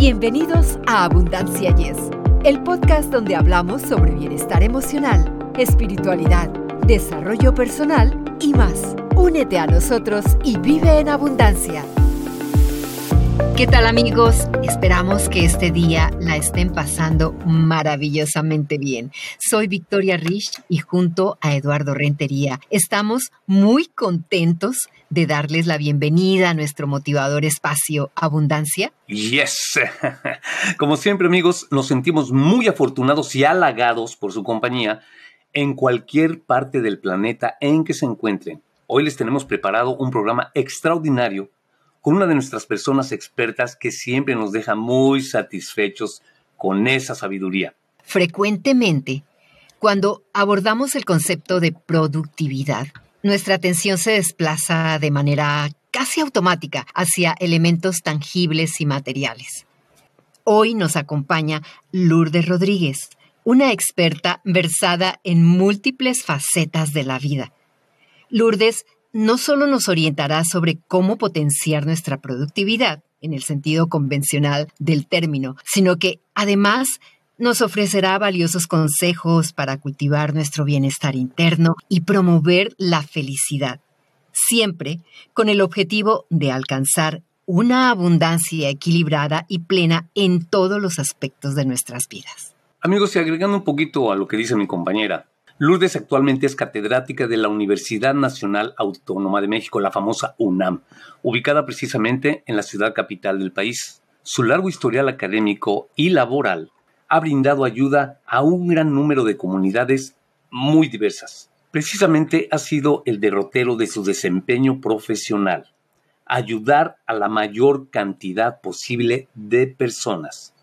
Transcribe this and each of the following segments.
Bienvenidos a Abundancia Yes, el podcast donde hablamos sobre bienestar emocional, espiritualidad, desarrollo personal y más. Únete a nosotros y vive en abundancia. ¿Qué tal amigos? Esperamos que este día la estén pasando maravillosamente bien. Soy Victoria Rich y junto a Eduardo Rentería estamos muy contentos de darles la bienvenida a nuestro motivador espacio Abundancia. Yes. Como siempre amigos, nos sentimos muy afortunados y halagados por su compañía en cualquier parte del planeta en que se encuentren. Hoy les tenemos preparado un programa extraordinario con una de nuestras personas expertas que siempre nos deja muy satisfechos con esa sabiduría. Frecuentemente, cuando abordamos el concepto de productividad, nuestra atención se desplaza de manera casi automática hacia elementos tangibles y materiales. Hoy nos acompaña Lourdes Rodríguez, una experta versada en múltiples facetas de la vida. Lourdes no solo nos orientará sobre cómo potenciar nuestra productividad, en el sentido convencional del término, sino que además nos ofrecerá valiosos consejos para cultivar nuestro bienestar interno y promover la felicidad, siempre con el objetivo de alcanzar una abundancia equilibrada y plena en todos los aspectos de nuestras vidas. Amigos, y agregando un poquito a lo que dice mi compañera, Lourdes actualmente es catedrática de la Universidad Nacional Autónoma de México, la famosa UNAM, ubicada precisamente en la ciudad capital del país. Su largo historial académico y laboral ha brindado ayuda a un gran número de comunidades muy diversas. Precisamente ha sido el derrotero de su desempeño profesional, ayudar a la mayor cantidad posible de personas.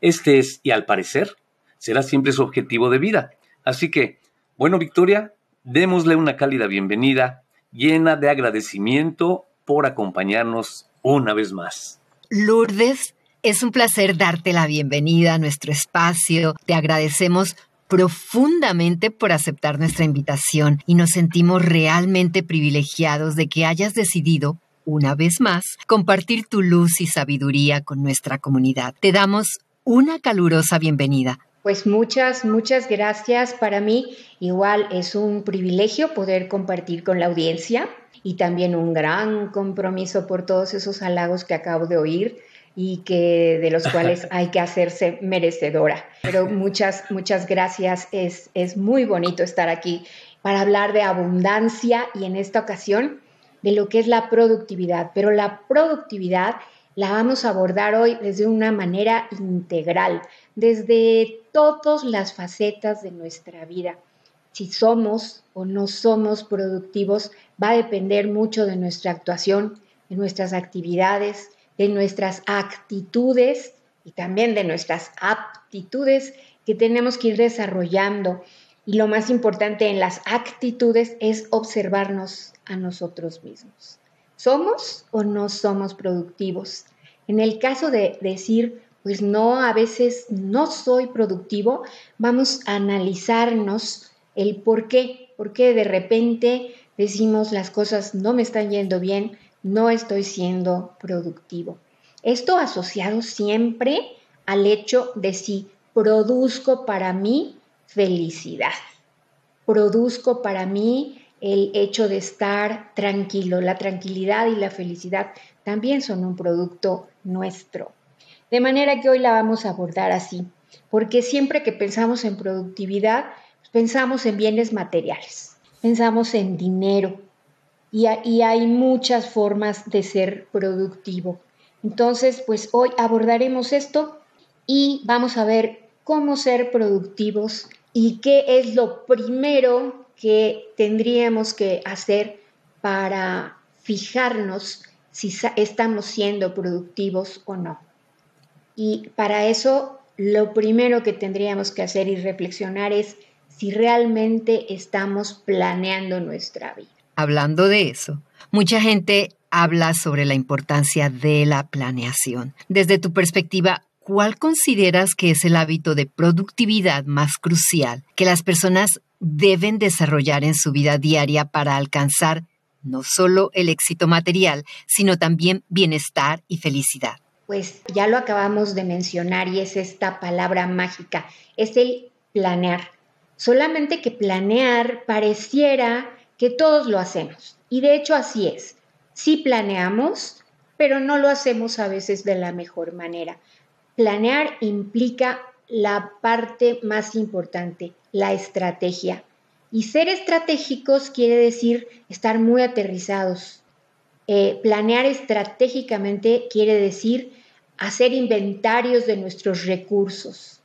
Este es, y al parecer, será siempre su objetivo de vida. Así que bueno, Victoria, démosle una cálida bienvenida llena de agradecimiento por acompañarnos una vez más. Lourdes, es un placer darte la bienvenida a nuestro espacio. Te agradecemos profundamente por aceptar nuestra invitación y nos sentimos realmente privilegiados de que hayas decidido, una vez más, compartir tu luz y sabiduría con nuestra comunidad. Te damos una calurosa bienvenida. Pues muchas, muchas gracias. Para mí igual es un privilegio poder compartir con la audiencia y también un gran compromiso por todos esos halagos que acabo de oír y que de los cuales hay que hacerse merecedora. Pero muchas, muchas gracias. Es, es muy bonito estar aquí para hablar de abundancia y en esta ocasión de lo que es la productividad. Pero la productividad la vamos a abordar hoy desde una manera integral, desde todas las facetas de nuestra vida. Si somos o no somos productivos va a depender mucho de nuestra actuación, de nuestras actividades, de nuestras actitudes y también de nuestras aptitudes que tenemos que ir desarrollando. Y lo más importante en las actitudes es observarnos a nosotros mismos. ¿Somos o no somos productivos? En el caso de decir, pues no, a veces no soy productivo, vamos a analizarnos el por qué, por qué de repente decimos las cosas no me están yendo bien, no estoy siendo productivo. Esto asociado siempre al hecho de si produzco para mí felicidad, produzco para mí el hecho de estar tranquilo. La tranquilidad y la felicidad también son un producto nuestro. De manera que hoy la vamos a abordar así, porque siempre que pensamos en productividad, pensamos en bienes materiales, pensamos en dinero y, hay muchas formas de ser productivo. Entonces, pues hoy abordaremos esto y vamos a ver cómo ser productivos y qué es lo primero que tendríamos que hacer para fijarnos si estamos siendo productivos o no. Y para eso, lo primero que tendríamos que hacer y reflexionar es si realmente estamos planeando nuestra vida. Hablando de eso, mucha gente habla sobre la importancia de la planeación. Desde tu perspectiva, ¿cuál consideras que es el hábito de productividad más crucial que las personas deben desarrollar en su vida diaria para alcanzar no solo el éxito material, sino también bienestar y felicidad. pues ya lo acabamos de mencionar y es esta palabra mágica, es el planear. Solamente que planear pareciera que todos lo hacemos. Y de hecho así es. Sí planeamos, pero no lo hacemos a veces de la mejor manera. Planear implica la parte más importante, la estrategia. Y ser estratégicos quiere decir estar muy aterrizados. Eh, planear estratégicamente quiere decir hacer inventarios de nuestros recursos.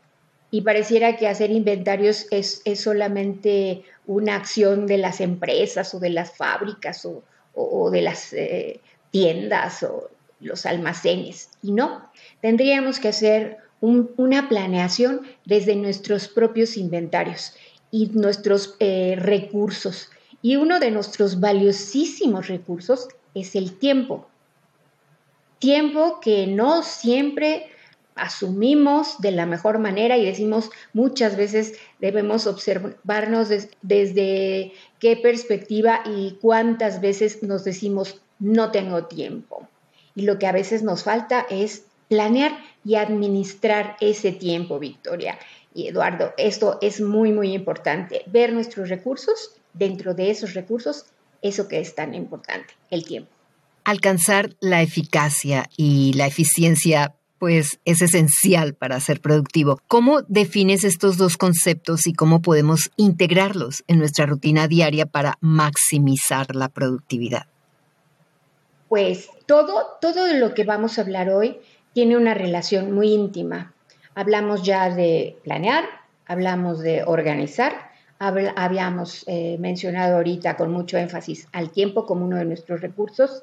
Y pareciera que hacer inventarios es, solamente una acción de las empresas o de las fábricas o, de las eh, tiendas o los almacenes. Y no, tendríamos que hacer una planeación desde nuestros propios inventarios y nuestros eh, recursos. Y uno de nuestros valiosísimos recursos es el tiempo. Tiempo que no siempre asumimos de la mejor manera y decimos muchas veces debemos observarnos desde qué perspectiva y cuántas veces nos decimos no tengo tiempo. Y lo que a veces nos falta es planear y administrar ese tiempo, Victoria. Y Eduardo, esto es muy, muy importante. Ver nuestros recursos, dentro de esos recursos, eso que es tan importante, el tiempo. Alcanzar la eficacia y la eficiencia pues es esencial para ser productivo. ¿Cómo defines estos dos conceptos y cómo podemos integrarlos en nuestra rutina diaria para maximizar la productividad? Pues todo, todo lo que vamos a hablar hoy tiene una relación muy íntima. Hablamos ya de planear, hablamos de organizar, habíamos eh, mencionado ahorita con mucho énfasis al tiempo como uno de nuestros recursos,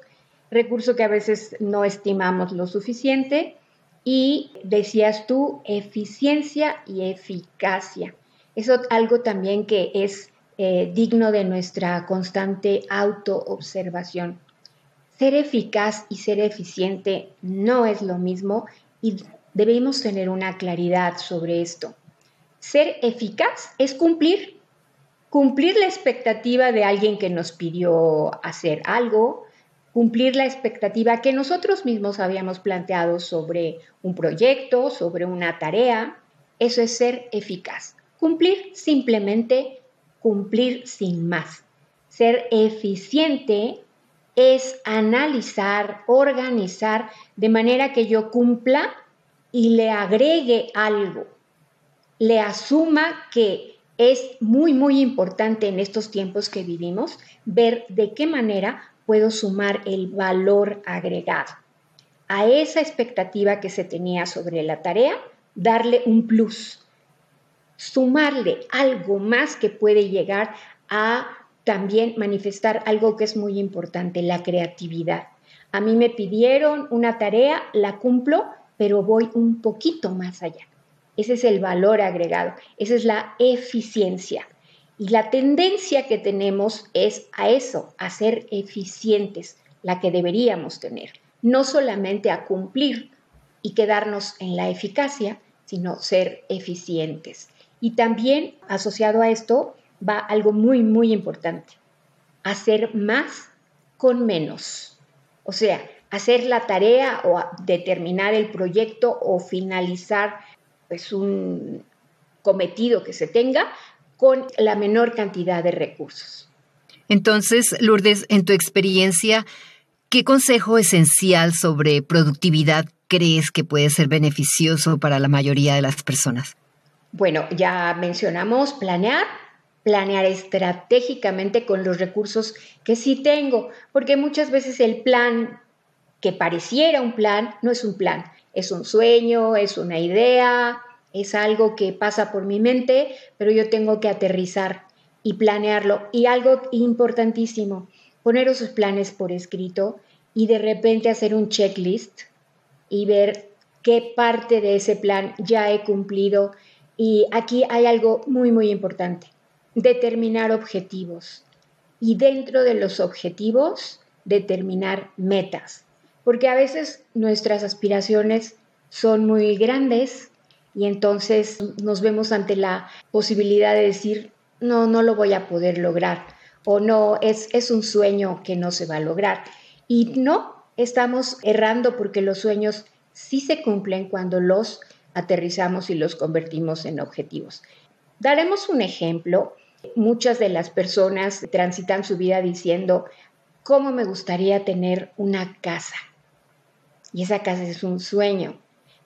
recurso que a veces no estimamos lo suficiente, y decías tú, eficiencia y eficacia. Eso algo también que es eh, digno de nuestra constante autoobservación. Ser eficaz y ser eficiente no es lo mismo y debemos tener una claridad sobre esto. Ser eficaz es cumplir, cumplir la expectativa de alguien que nos pidió hacer algo, cumplir la expectativa que nosotros mismos habíamos planteado sobre un proyecto, sobre una tarea. Eso es ser eficaz. Cumplir simplemente cumplir sin más. Ser eficiente es analizar, organizar de manera que yo cumpla y le agregue algo, le asuma que es muy, muy importante en estos tiempos que vivimos ver de qué manera puedo sumar el valor agregado. A esa expectativa que se tenía sobre la tarea, darle un plus, sumarle algo más que puede llegar a también manifestar algo que es muy importante, la creatividad. A mí me pidieron una tarea, la cumplo, pero voy un poquito más allá. Ese es el valor agregado, esa es la eficiencia. Y la tendencia que tenemos es a eso, a ser eficientes, la que deberíamos tener, no solamente a cumplir y quedarnos en la eficacia, sino ser eficientes. Y también asociado a esto va algo muy, muy importante, hacer más con menos. O sea, hacer la tarea o determinar el proyecto o finalizar pues un cometido que se tenga con la menor cantidad de recursos. Entonces, Lourdes, en tu experiencia, ¿qué consejo esencial sobre productividad crees que puede ser beneficioso para la mayoría de las personas? Bueno, ya mencionamos planear, planear estratégicamente con los recursos que sí tengo, porque muchas veces el plan que pareciera un plan no es un plan, es un sueño, es una idea, es algo que pasa por mi mente, pero yo tengo que aterrizar y planearlo. Y algo importantísimo, poner esos planes por escrito y de repente hacer un checklist y ver qué parte de ese plan ya he cumplido. Y aquí hay algo muy, muy importante, determinar objetivos. Y dentro de los objetivos, determinar metas. Porque a veces nuestras aspiraciones son muy grandes y entonces nos vemos ante la posibilidad de decir, no, no lo voy a poder lograr o no, es, es un sueño que no se va a lograr. Y no, estamos errando porque los sueños sí se cumplen cuando los aterrizamos y los convertimos en objetivos. Daremos un ejemplo. Muchas de las personas transitan su vida diciendo, ¿cómo me gustaría tener una casa? Y esa casa es un sueño,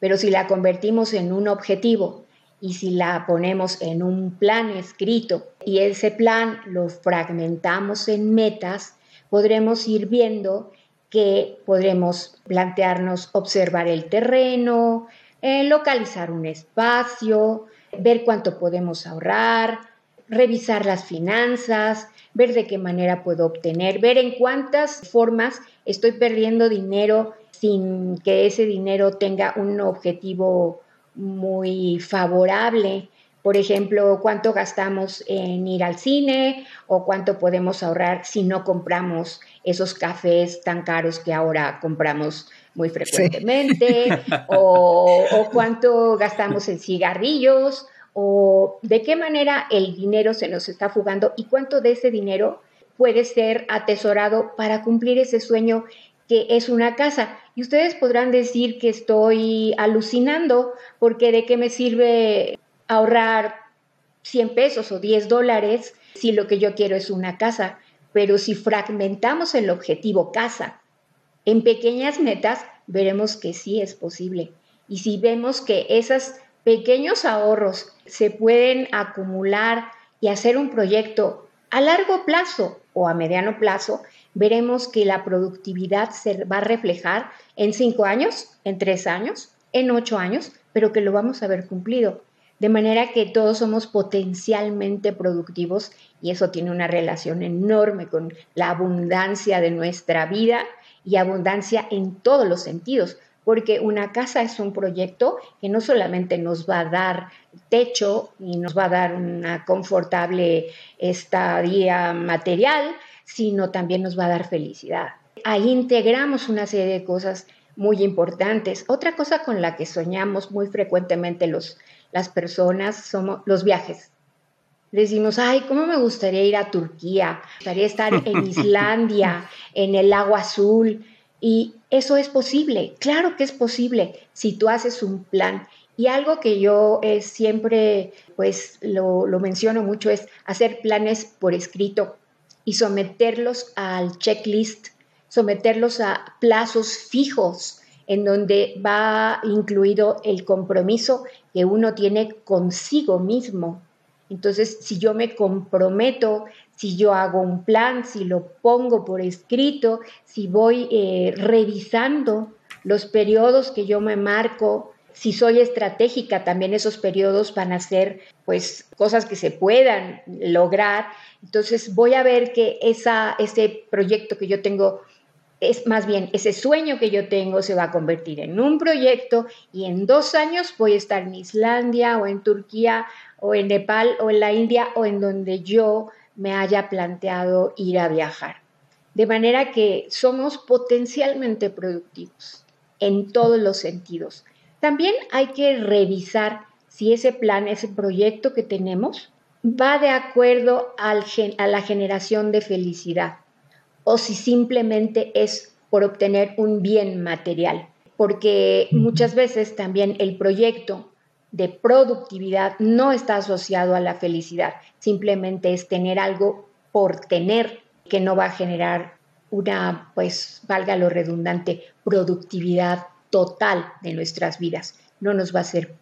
pero si la convertimos en un objetivo y si la ponemos en un plan escrito y ese plan lo fragmentamos en metas, podremos ir viendo que podremos plantearnos observar el terreno, eh, localizar un espacio, ver cuánto podemos ahorrar, revisar las finanzas, ver de qué manera puedo obtener, ver en cuántas formas estoy perdiendo dinero sin que ese dinero tenga un objetivo muy favorable. Por ejemplo, cuánto gastamos en ir al cine o cuánto podemos ahorrar si no compramos esos cafés tan caros que ahora compramos muy frecuentemente, o, o, cuánto gastamos en cigarrillos, o de qué manera el dinero se nos está fugando y cuánto de ese dinero puede ser atesorado para cumplir ese sueño que es una casa. Y ustedes podrán decir que estoy alucinando porque de qué me sirve ahorrar 100 pesos o 10 dólares si lo que yo quiero es una casa. Pero si fragmentamos el objetivo casa en pequeñas metas, veremos que sí es posible. Y si vemos que esos pequeños ahorros se pueden acumular y hacer un proyecto a largo plazo o a mediano plazo, veremos que la productividad se va a reflejar en cinco años, en tres años, en ocho años, pero que lo vamos a haber cumplido. De manera que todos somos potencialmente productivos y eso tiene una relación enorme con la abundancia de nuestra vida y abundancia en todos los sentidos, porque una casa es un proyecto que no solamente nos va a dar techo y nos va a dar una confortable estadía material, sino también nos va a dar felicidad. Ahí integramos una serie de cosas muy importantes. Otra cosa con la que soñamos muy frecuentemente los las personas somos los viajes. Decimos, ay, ¿cómo me gustaría ir a Turquía? Me gustaría estar en Islandia, en el agua azul. Y eso es posible, claro que es posible si tú haces un plan. Y algo que yo siempre, pues lo, lo menciono mucho, es hacer planes por escrito y someterlos al checklist, someterlos a plazos fijos en donde va incluido el compromiso que uno tiene consigo mismo. Entonces, si yo me comprometo, si yo hago un plan, si lo pongo por escrito, si voy eh, revisando los periodos que yo me marco, si soy estratégica, también esos periodos van a ser pues cosas que se puedan lograr. Entonces voy a ver que esa, ese proyecto que yo tengo es más bien ese sueño que yo tengo se va a convertir en un proyecto y en dos años voy a estar en Islandia o en Turquía o en Nepal o en la India o en donde yo me haya planteado ir a viajar. De manera que somos potencialmente productivos en todos los sentidos. También hay que revisar si ese plan, ese proyecto que tenemos, va de acuerdo al, a la generación de felicidad o si simplemente es por obtener un bien material. Porque muchas veces también el proyecto de productividad no está asociado a la felicidad, simplemente es tener algo por tener que no va a generar una, pues, valga lo redundante, productividad total de nuestras vidas. No nos va a ser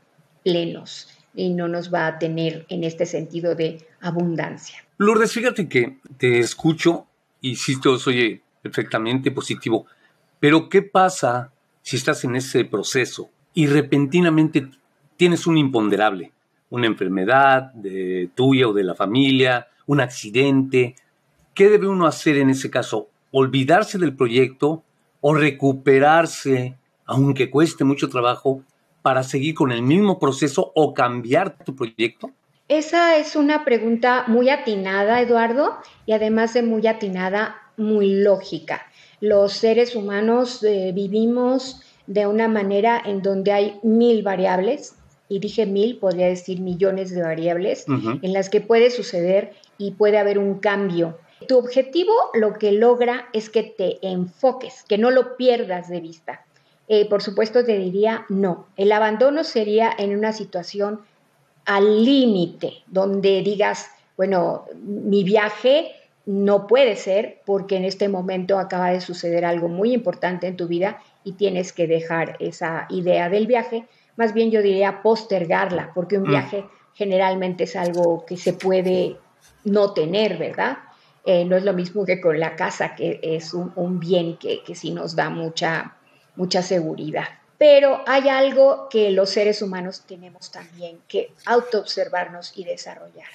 plenos y no nos va a tener en este sentido de abundancia. Lourdes, fíjate que te escucho y sí todo oye perfectamente positivo. Pero ¿qué pasa si estás en ese proceso y repentinamente tienes un imponderable, una enfermedad tuya o de la familia, un accidente? ¿Qué debe uno hacer en ese caso? ¿Olvidarse del proyecto o recuperarse, aunque cueste mucho trabajo, para seguir con el mismo proceso o cambiar tu proyecto? Esa es una pregunta muy atinada, Eduardo, y además de muy atinada, muy lógica. Los seres humanos eh, vivimos de una manera en donde hay mil variables, y dije mil, podría decir millones de variables, en las que puede suceder y puede haber un cambio. Tu objetivo lo que logra es que te enfoques, que no lo pierdas de vista. Eh, por supuesto te diría no. El abandono sería en una situación al límite, donde digas, bueno, mi viaje no puede ser porque en este momento acaba de suceder algo muy importante en tu vida y tienes que dejar esa idea del viaje. Más bien yo diría postergarla, porque un mm. viaje generalmente es algo que se puede no tener, ¿verdad? Eh, no es lo mismo que con la casa, que es un, bien que, que, sí nos da mucha, mucha seguridad. Pero hay algo que los seres humanos tenemos también que autoobservarnos y desarrollar.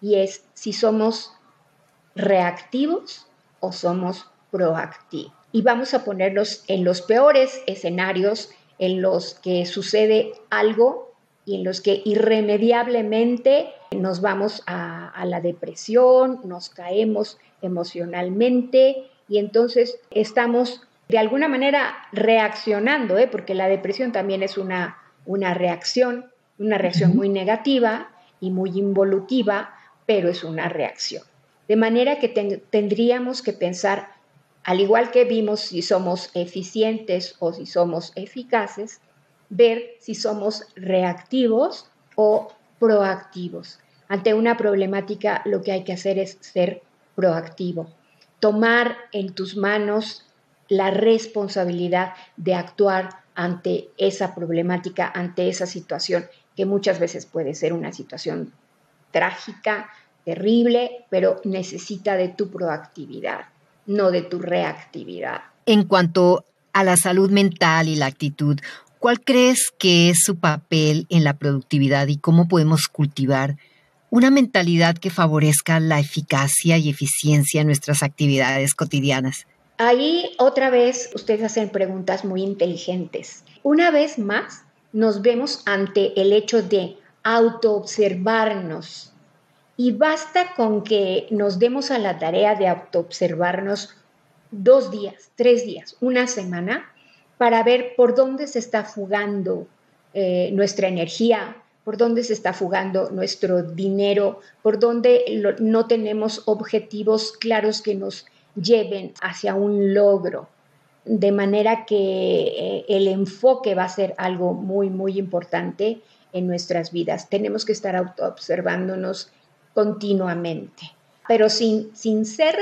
Y es si somos reactivos o somos proactivos. Y vamos a ponerlos en los peores escenarios en los que sucede algo y en los que irremediablemente nos vamos a, la depresión, nos caemos emocionalmente y entonces estamos de alguna manera reaccionando, ¿eh? porque la depresión también es una, una reacción, una reacción muy negativa y muy involutiva, pero es una reacción. De manera que tendríamos que pensar, al igual que vimos si somos eficientes o si somos eficaces, ver si somos reactivos o proactivos. Ante una problemática lo que hay que hacer es ser proactivo, tomar en tus manos la responsabilidad de actuar ante esa problemática, ante esa situación, que muchas veces puede ser una situación trágica, terrible, pero necesita de tu proactividad, no de tu reactividad. En cuanto a la salud mental y la actitud, ¿Cuál crees que es su papel en la productividad y cómo podemos cultivar una mentalidad que favorezca la eficacia y eficiencia en nuestras actividades cotidianas? Ahí otra vez ustedes hacen preguntas muy inteligentes. Una vez más nos vemos ante el hecho de autoobservarnos y basta con que nos demos a la tarea de autoobservarnos dos días, tres días, una semana para ver por dónde se está fugando eh, nuestra energía, por dónde se está fugando nuestro dinero, por dónde no tenemos objetivos claros que nos lleven hacia un logro. De manera que eh, el enfoque va a ser algo muy, muy importante en nuestras vidas. Tenemos que estar observándonos continuamente, pero sin, sin ser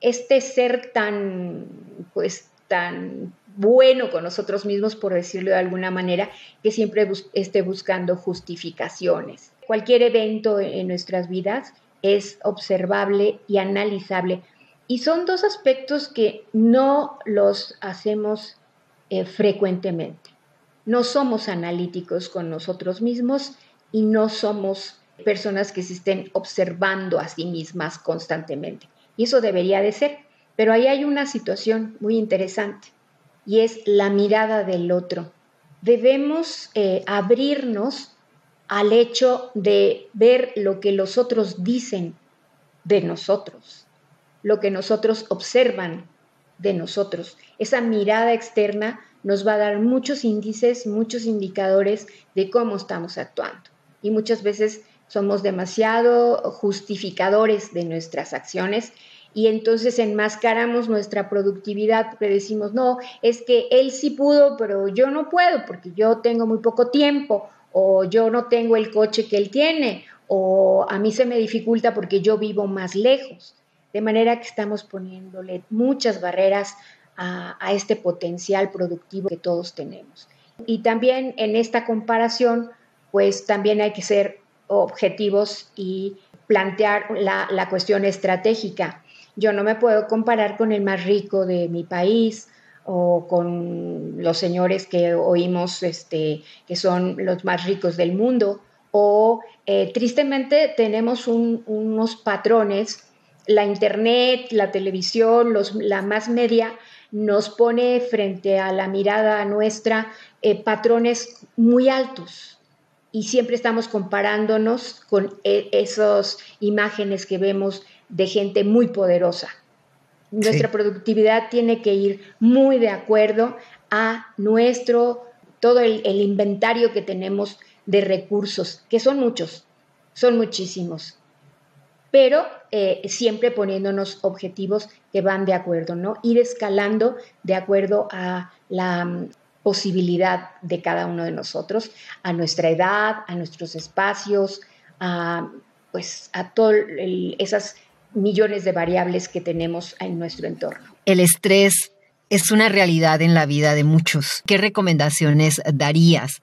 este ser tan, pues, tan bueno con nosotros mismos, por decirlo de alguna manera, que siempre esté buscando justificaciones. Cualquier evento en nuestras vidas es observable y analizable. Y son dos aspectos que no los hacemos eh, frecuentemente. No somos analíticos con nosotros mismos y no somos personas que se estén observando a sí mismas constantemente. Y eso debería de ser. Pero ahí hay una situación muy interesante y es la mirada del otro. Debemos eh, abrirnos al hecho de ver lo que los otros dicen de nosotros, lo que nosotros observan de nosotros. Esa mirada externa nos va a dar muchos índices, muchos indicadores de cómo estamos actuando. Y muchas veces somos demasiado justificadores de nuestras acciones y entonces enmascaramos nuestra productividad, porque decimos, no, es que él sí pudo, pero yo no puedo porque yo tengo muy poco tiempo, o yo no tengo el coche que él tiene, o a mí se me dificulta porque yo vivo más lejos. De manera que estamos poniéndole muchas barreras a, este potencial productivo que todos tenemos. Y también en esta comparación, pues también hay que ser objetivos y plantear la, la cuestión estratégica yo no me puedo comparar con el más rico de mi país o con los señores que oímos este, que son los más ricos del mundo. O eh, tristemente tenemos unos patrones, la internet, la televisión, los, la más media nos pone frente a la mirada nuestra eh, patrones muy altos. Y siempre estamos comparándonos con e, esas imágenes que vemos de gente muy poderosa. Nuestra productividad tiene que ir muy de acuerdo a nuestro, todo el, inventario que tenemos de recursos, que son muchos, son muchísimos, pero eh, siempre poniéndonos objetivos que van de acuerdo, ¿no? Ir escalando de acuerdo a la, posibilidad de cada uno de nosotros, a nuestra edad, a nuestros espacios, a, pues, a todas esas millones de variables que tenemos en nuestro entorno. El estrés es una realidad en la vida de muchos. ¿Qué recomendaciones darías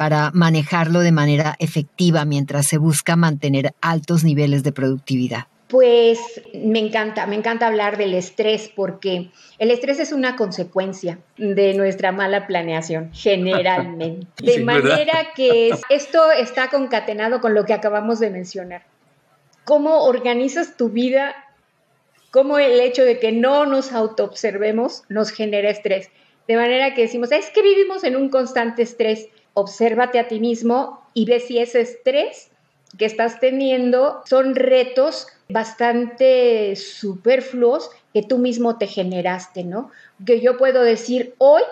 para manejarlo de manera efectiva mientras se busca mantener altos niveles de productividad? Pues me encanta, me encanta hablar del estrés porque el estrés es una consecuencia de nuestra mala planeación, generalmente. De manera que esto está concatenado con lo que acabamos de mencionar. ¿Cómo organizas tu vida? ¿Cómo el hecho de que no nos autoobservemos nos genera estrés? De manera que decimos, es que vivimos en un constante estrés. Obsérvate a ti mismo y ve si ese estrés que estás teniendo son retos bastante superfluos que tú mismo te generaste, ¿no? Que yo puedo decir, hoy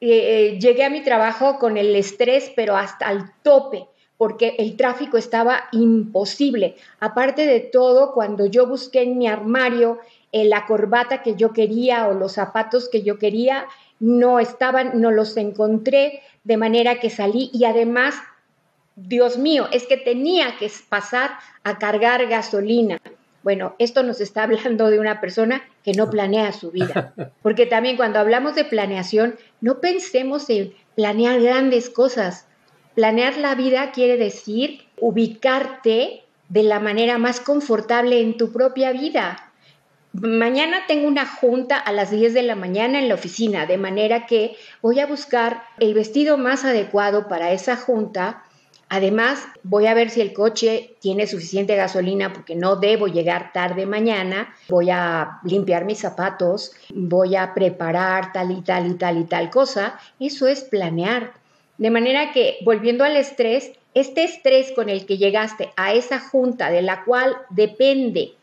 eh, eh, llegué a mi trabajo con el estrés, pero hasta el tope, porque el tráfico estaba imposible. Aparte de todo, cuando yo busqué en mi armario eh, la corbata que yo quería o los zapatos que yo quería, no estaban, no los encontré, de manera que salí y además Dios mío, es que tenía que pasar a cargar gasolina. Bueno, esto nos está hablando de una persona que no planea su vida. Porque también cuando hablamos de planeación, no pensemos en planear grandes cosas. Planear la vida quiere decir ubicarte de la manera más confortable en tu propia vida. Mañana tengo una junta a las 10 de la mañana en la oficina, de manera que voy a buscar el vestido más adecuado para esa junta Además, voy a ver si el coche tiene suficiente gasolina porque no debo llegar tarde mañana. Voy a limpiar mis zapatos, voy a preparar tal y tal y tal y tal cosa. Eso es planear. De manera que, volviendo al estrés, este estrés con el que llegaste a esa junta de la cual depende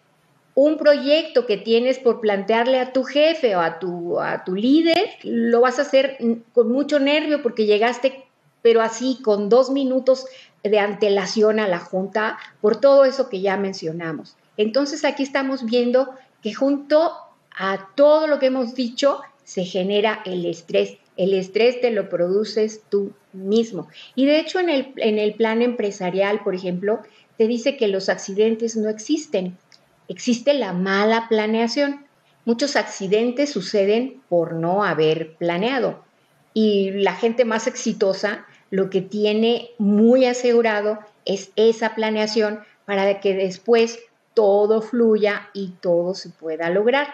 un proyecto que tienes por plantearle a tu jefe o a tu, a tu líder, lo vas a hacer con mucho nervio porque llegaste pero así con dos minutos de antelación a la Junta por todo eso que ya mencionamos. Entonces aquí estamos viendo que junto a todo lo que hemos dicho se genera el estrés. El estrés te lo produces tú mismo. Y de hecho en el, en el plan empresarial, por ejemplo, te dice que los accidentes no existen. Existe la mala planeación. Muchos accidentes suceden por no haber planeado. Y la gente más exitosa lo que tiene muy asegurado es esa planeación para que después todo fluya y todo se pueda lograr.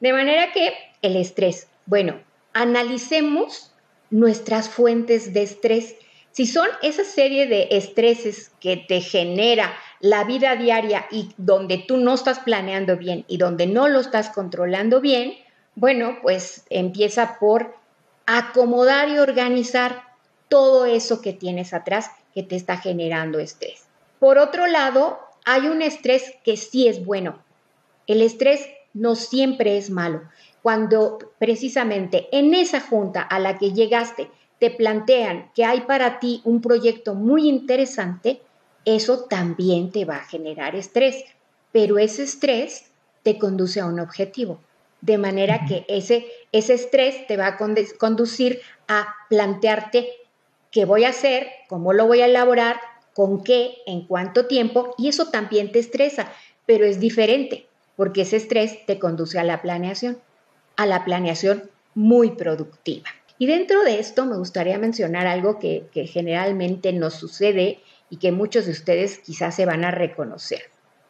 De manera que el estrés, bueno, analicemos nuestras fuentes de estrés. Si son esa serie de estreses que te genera la vida diaria y donde tú no estás planeando bien y donde no lo estás controlando bien, bueno, pues empieza por acomodar y organizar todo eso que tienes atrás que te está generando estrés. Por otro lado, hay un estrés que sí es bueno. El estrés no siempre es malo. Cuando precisamente en esa junta a la que llegaste te plantean que hay para ti un proyecto muy interesante, eso también te va a generar estrés, pero ese estrés te conduce a un objetivo. De manera que ese, ese estrés te va a conducir a plantearte qué voy a hacer, cómo lo voy a elaborar, con qué, en cuánto tiempo, y eso también te estresa, pero es diferente, porque ese estrés te conduce a la planeación, a la planeación muy productiva. Y dentro de esto me gustaría mencionar algo que, que generalmente nos sucede y que muchos de ustedes quizás se van a reconocer.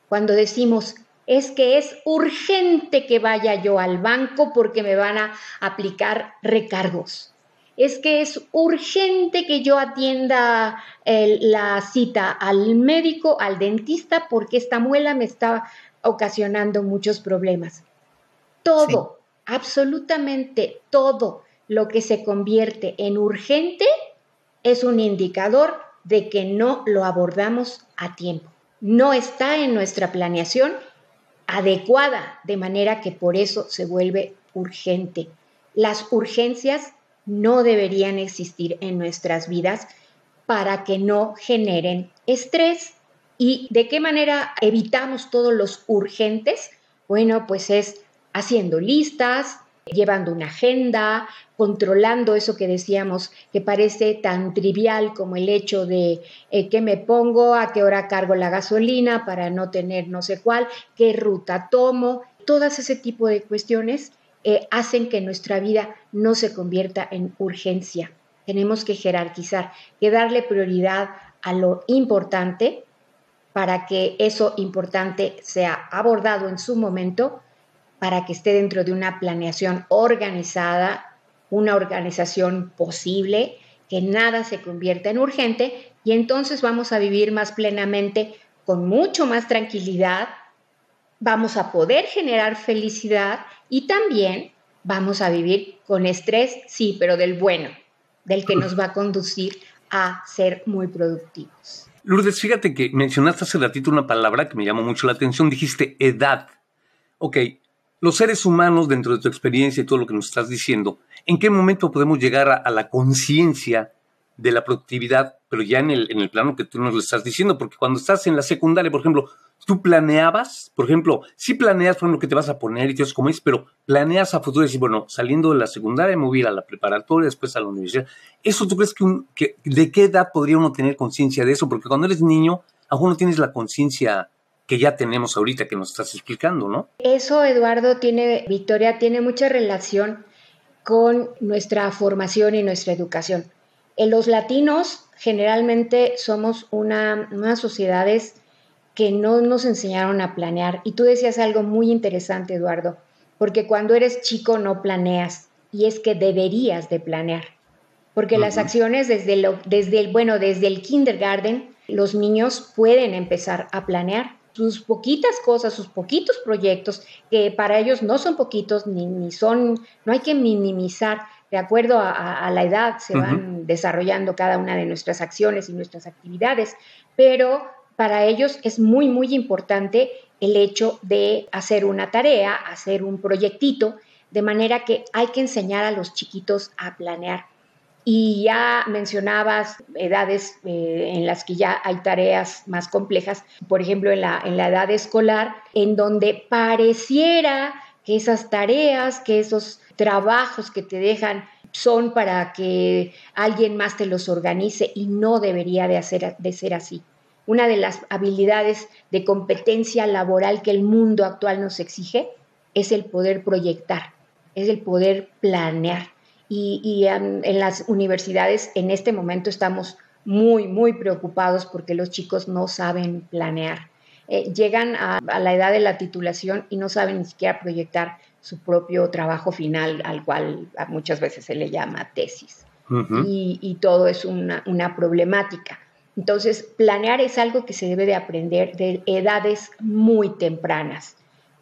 Cuando decimos, es que es urgente que vaya yo al banco porque me van a aplicar recargos es que es urgente que yo atienda la cita al médico, al dentista, porque esta muela me está ocasionando muchos problemas. Todo, absolutamente todo lo que se convierte en urgente es un indicador de que no lo abordamos a tiempo. No está en nuestra planeación adecuada, de manera que por eso se vuelve urgente. Las urgencias no deberían existir en nuestras vidas para que no generen estrés. ¿Y de qué manera evitamos todos los urgentes? Bueno, pues es haciendo listas, llevando una agenda, controlando eso que decíamos que parece tan trivial como el hecho de eh, qué me pongo, a qué hora cargo la gasolina para no tener no sé cuál, qué ruta tomo, todas ese tipo de cuestiones eh, hacen que nuestra vida no se convierta en urgencia. Tenemos que jerarquizar, que darle prioridad a lo importante para que eso importante sea abordado en su momento, para que esté dentro de una planeación organizada, una organización posible, que nada se convierta en urgente y entonces vamos a vivir más plenamente, con mucho más tranquilidad, vamos a poder generar felicidad y también vamos a vivir con estrés, sí, pero del bueno, del que nos va a conducir a ser muy productivos. Lourdes, fíjate que mencionaste hace ratito una palabra que me llamó mucho la atención, dijiste edad. Ok, los seres humanos, dentro de tu experiencia y todo lo que nos estás diciendo, ¿en qué momento podemos llegar a, la conciencia de la productividad, pero ya en el, en el plano que tú nos lo estás diciendo? Porque cuando estás en la secundaria, por ejemplo, tú planeabas, por ejemplo, sí planeas por lo que te vas a poner y todo eso como es, pero planeas a futuro y decir, bueno, saliendo de la secundaria me voy a ir a la preparatoria, después a la universidad. ¿Eso tú crees que, de qué edad podría uno tener conciencia de eso? Porque cuando eres niño, aún no tienes la conciencia que ya tenemos ahorita que nos estás explicando, ¿no? Eso, Eduardo, tiene, Victoria, tiene mucha relación con nuestra formación y nuestra educación. En los latinos generalmente somos una, unas sociedades que no nos enseñaron a planear. Y tú decías algo muy interesante, Eduardo, porque cuando eres chico no planeas y es que deberías de planear. Porque las acciones desde, lo, desde el, bueno, desde el kindergarten, los niños pueden empezar a planear sus poquitas cosas, sus poquitos proyectos, que para ellos no son poquitos ni, ni son, no hay que minimizar, de acuerdo a, la edad se van desarrollando cada una de nuestras acciones y nuestras actividades, pero para ellos es muy, muy importante el hecho de hacer una tarea, hacer un proyectito, de manera que hay que enseñar a los chiquitos a planear. Y ya mencionabas edades eh, en las que ya hay tareas más complejas, por ejemplo, en la, en la edad escolar, en donde pareciera que esas tareas, que esos trabajos que te dejan son para que alguien más te los organice y no debería de, hacer, de ser así una de las habilidades de competencia laboral que el mundo actual nos exige es el poder proyectar, es el poder planear. Y, en, las universidades en este momento estamos muy, muy preocupados porque los chicos no saben planear. Eh, llegan a, la edad de la titulación y no saben ni siquiera proyectar su propio trabajo final, al cual muchas veces se le llama tesis. y, todo es una, una problemática. Entonces, planear es algo que se debe de aprender de edades muy tempranas.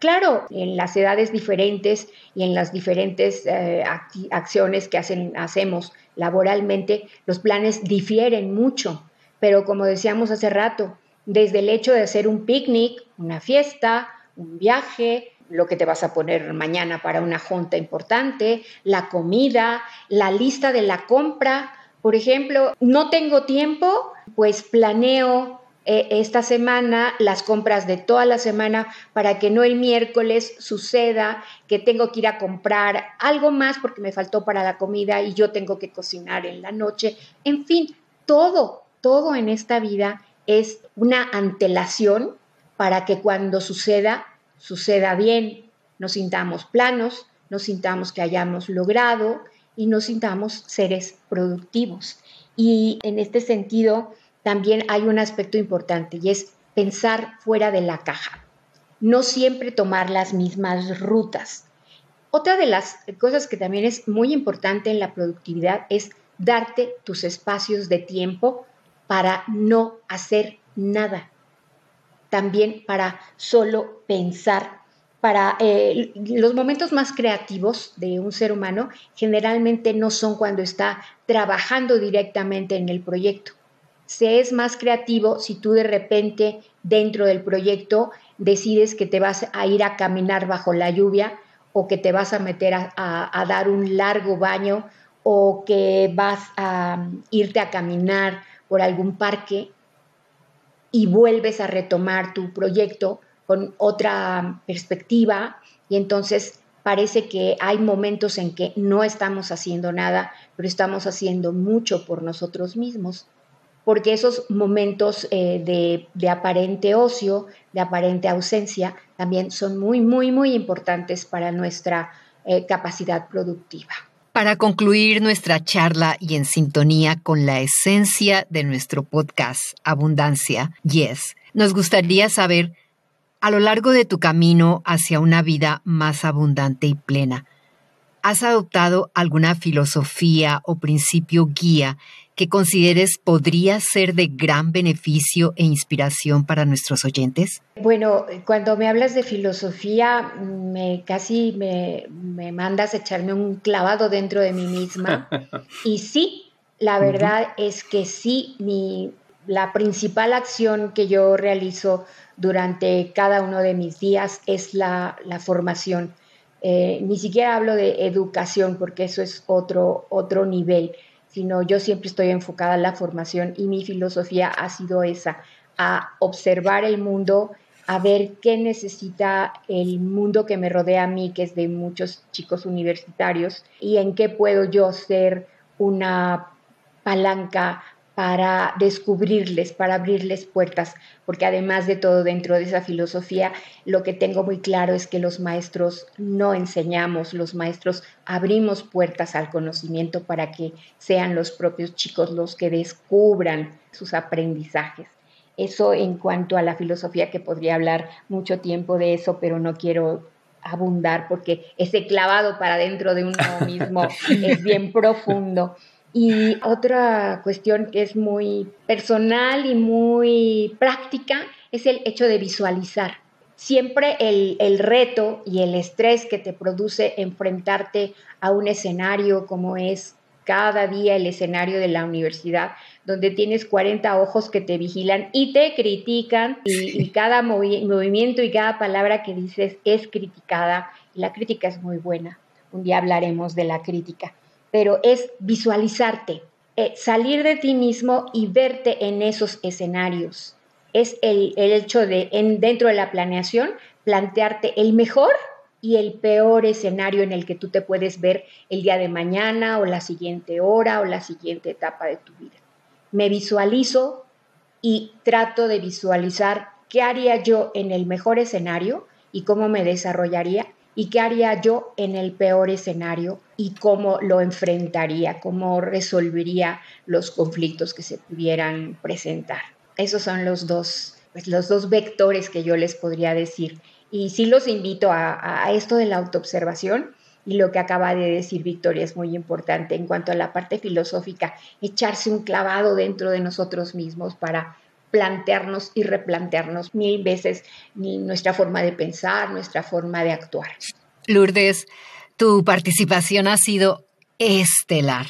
Claro, en las edades diferentes y en las diferentes eh, acciones que hacemos laboralmente, los planes difieren mucho, pero como decíamos hace rato, desde el hecho de hacer un picnic, una fiesta, un viaje, lo que te vas a poner mañana para una junta importante, la comida, la lista de la compra, por ejemplo, no tengo tiempo, pues planeo eh, esta semana las compras de toda la semana para que no el miércoles suceda que tengo que ir a comprar algo más porque me faltó para la comida y yo tengo que cocinar en la noche. En fin, todo, todo en esta vida es una antelación para que cuando suceda, suceda bien, nos sintamos planos, nos sintamos que hayamos logrado y nos sintamos seres productivos. Y en este sentido, también hay un aspecto importante y es pensar fuera de la caja, no siempre tomar las mismas rutas. Otra de las cosas que también es muy importante en la productividad es darte tus espacios de tiempo para no hacer nada. También para solo pensar para eh, los momentos más creativos de un ser humano generalmente no son cuando está trabajando directamente en el proyecto. Se es más creativo si tú de repente dentro del proyecto decides que te vas a ir a caminar bajo la lluvia o que te vas a meter a, dar un largo baño o que vas a um, irte a caminar por algún parque y vuelves a retomar tu proyecto con otra perspectiva y entonces parece que hay momentos en que no estamos haciendo nada, pero estamos haciendo mucho por nosotros mismos, porque esos momentos eh, de, aparente ocio, de aparente ausencia, también son muy, muy, muy importantes para nuestra eh, capacidad productiva. Para concluir nuestra charla y en sintonía con la esencia de nuestro podcast Abundancia, Yes, nos gustaría saber a lo largo de tu camino hacia una vida más abundante y plena, ¿has adoptado alguna filosofía o principio guía que consideres podría ser de gran beneficio e inspiración para nuestros oyentes? Bueno, cuando me hablas de filosofía, me casi me, me mandas a echarme un clavado dentro de mí misma. y sí, la verdad es que sí, mi, la principal acción que yo realizo durante cada uno de mis días es la, formación. Eh, ni siquiera hablo de educación porque eso es otro, otro nivel, sino yo siempre estoy enfocada en la formación y mi filosofía ha sido esa, a observar el mundo, a ver qué necesita el mundo que me rodea a mí, que es de muchos chicos universitarios, y en qué puedo yo ser una palanca para descubrirles, para abrirles puertas, porque además de todo dentro de esa filosofía, lo que tengo muy claro es que los maestros no enseñamos, los maestros abrimos puertas al conocimiento para que sean los propios chicos los que descubran sus aprendizajes. Eso en cuanto a la filosofía, que podría hablar mucho tiempo de eso, pero no quiero abundar porque ese clavado para dentro de uno mismo es bien profundo. Y otra cuestión que es muy personal y muy práctica es el hecho de visualizar. Siempre el, reto y el estrés que te produce enfrentarte a un escenario como es cada día el escenario de la universidad, donde tienes 40 ojos que te vigilan y te critican y, cada movimiento y cada palabra que dices es criticada. la crítica es muy buena. Un día hablaremos de la crítica pero es visualizarte, eh, salir de ti mismo y verte en esos escenarios. Es el, hecho de, en, dentro de la planeación, plantearte el mejor y el peor escenario en el que tú te puedes ver el día de mañana o la siguiente hora o la siguiente etapa de tu vida. Me visualizo y trato de visualizar qué haría yo en el mejor escenario y cómo me desarrollaría y qué haría yo en el peor escenario y cómo lo enfrentaría, cómo resolvería los conflictos que se pudieran presentar. Esos son los dos, pues, los dos vectores que yo les podría decir. Y sí los invito a, a esto de la autoobservación y lo que acaba de decir Victoria es muy importante en cuanto a la parte filosófica, echarse un clavado dentro de nosotros mismos para plantearnos y replantearnos mil veces nuestra forma de pensar, nuestra forma de actuar. Lourdes, tu participación ha sido estelar,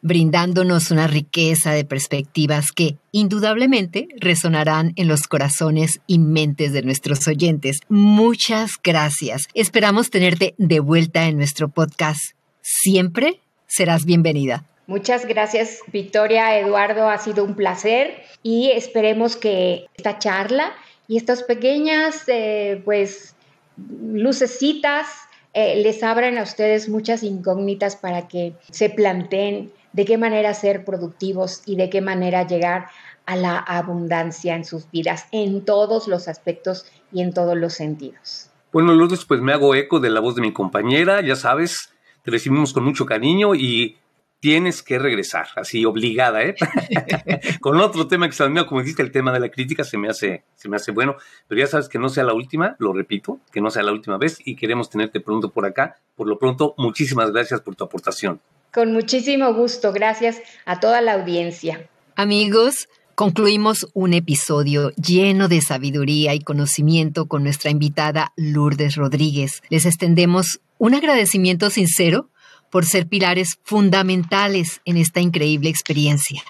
brindándonos una riqueza de perspectivas que indudablemente resonarán en los corazones y mentes de nuestros oyentes. Muchas gracias. Esperamos tenerte de vuelta en nuestro podcast. Siempre serás bienvenida. Muchas gracias, Victoria, Eduardo, ha sido un placer y esperemos que esta charla y estas pequeñas, eh, pues, lucecitas eh, les abran a ustedes muchas incógnitas para que se planteen de qué manera ser productivos y de qué manera llegar a la abundancia en sus vidas, en todos los aspectos y en todos los sentidos. Bueno, Lourdes, pues me hago eco de la voz de mi compañera, ya sabes, te recibimos con mucho cariño y tienes que regresar, así obligada, ¿eh? Con otro tema que mío, como dijiste, el tema de la crítica se me hace, se me hace bueno, pero ya sabes que no sea la última, lo repito, que no sea la última vez y queremos tenerte pronto por acá. Por lo pronto, muchísimas gracias por tu aportación. Con muchísimo gusto, gracias a toda la audiencia. Amigos, concluimos un episodio lleno de sabiduría y conocimiento con nuestra invitada Lourdes Rodríguez. Les extendemos un agradecimiento sincero por ser pilares fundamentales en esta increíble experiencia.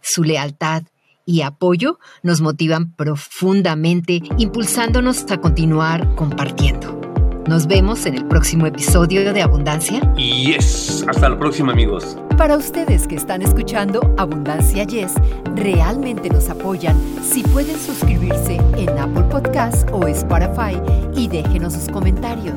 Su lealtad y apoyo nos motivan profundamente, impulsándonos a continuar compartiendo. Nos vemos en el próximo episodio de Abundancia. Yes, hasta la próxima amigos. Para ustedes que están escuchando Abundancia Yes, realmente nos apoyan si pueden suscribirse en Apple Podcasts o Spotify y déjenos sus comentarios.